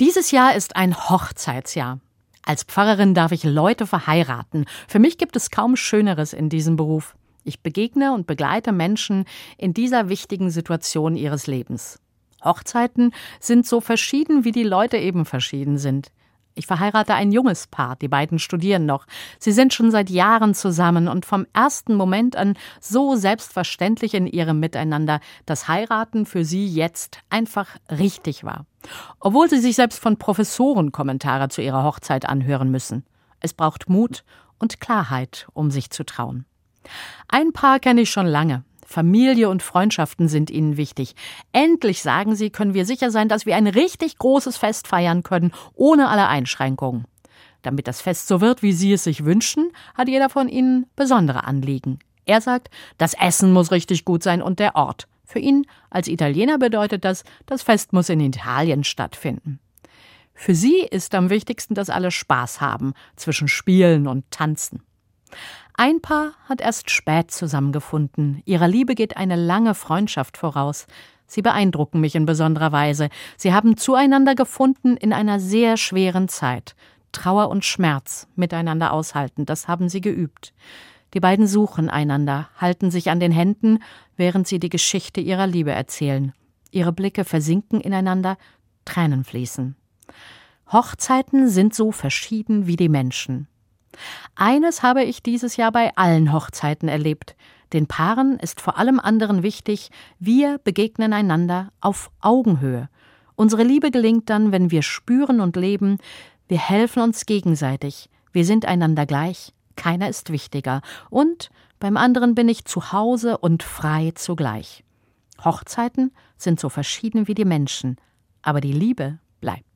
Dieses Jahr ist ein Hochzeitsjahr. Als Pfarrerin darf ich Leute verheiraten. Für mich gibt es kaum Schöneres in diesem Beruf. Ich begegne und begleite Menschen in dieser wichtigen Situation ihres Lebens. Hochzeiten sind so verschieden, wie die Leute eben verschieden sind. Ich verheirate ein junges Paar, die beiden studieren noch. Sie sind schon seit Jahren zusammen und vom ersten Moment an so selbstverständlich in ihrem Miteinander, dass Heiraten für sie jetzt einfach richtig war. Obwohl sie sich selbst von Professoren Kommentare zu ihrer Hochzeit anhören müssen. Es braucht Mut und Klarheit, um sich zu trauen. Ein Paar kenne ich schon lange. Familie und Freundschaften sind ihnen wichtig. Endlich, sagen sie, können wir sicher sein, dass wir ein richtig großes Fest feiern können, ohne alle Einschränkungen. Damit das Fest so wird, wie Sie es sich wünschen, hat jeder von Ihnen besondere Anliegen. Er sagt, das Essen muss richtig gut sein und der Ort. Für ihn als Italiener bedeutet das, das Fest muss in Italien stattfinden. Für sie ist am wichtigsten, dass alle Spaß haben zwischen Spielen und Tanzen. Ein Paar hat erst spät zusammengefunden. Ihrer Liebe geht eine lange Freundschaft voraus. Sie beeindrucken mich in besonderer Weise. Sie haben zueinander gefunden in einer sehr schweren Zeit. Trauer und Schmerz miteinander aushalten, das haben sie geübt. Die beiden suchen einander, halten sich an den Händen, während sie die Geschichte ihrer Liebe erzählen. Ihre Blicke versinken ineinander, Tränen fließen. Hochzeiten sind so verschieden wie die Menschen. Eines habe ich dieses Jahr bei allen Hochzeiten erlebt. Den Paaren ist vor allem anderen wichtig, wir begegnen einander auf Augenhöhe. Unsere Liebe gelingt dann, wenn wir spüren und leben, wir helfen uns gegenseitig, wir sind einander gleich, keiner ist wichtiger, und beim anderen bin ich zu Hause und frei zugleich. Hochzeiten sind so verschieden wie die Menschen, aber die Liebe bleibt.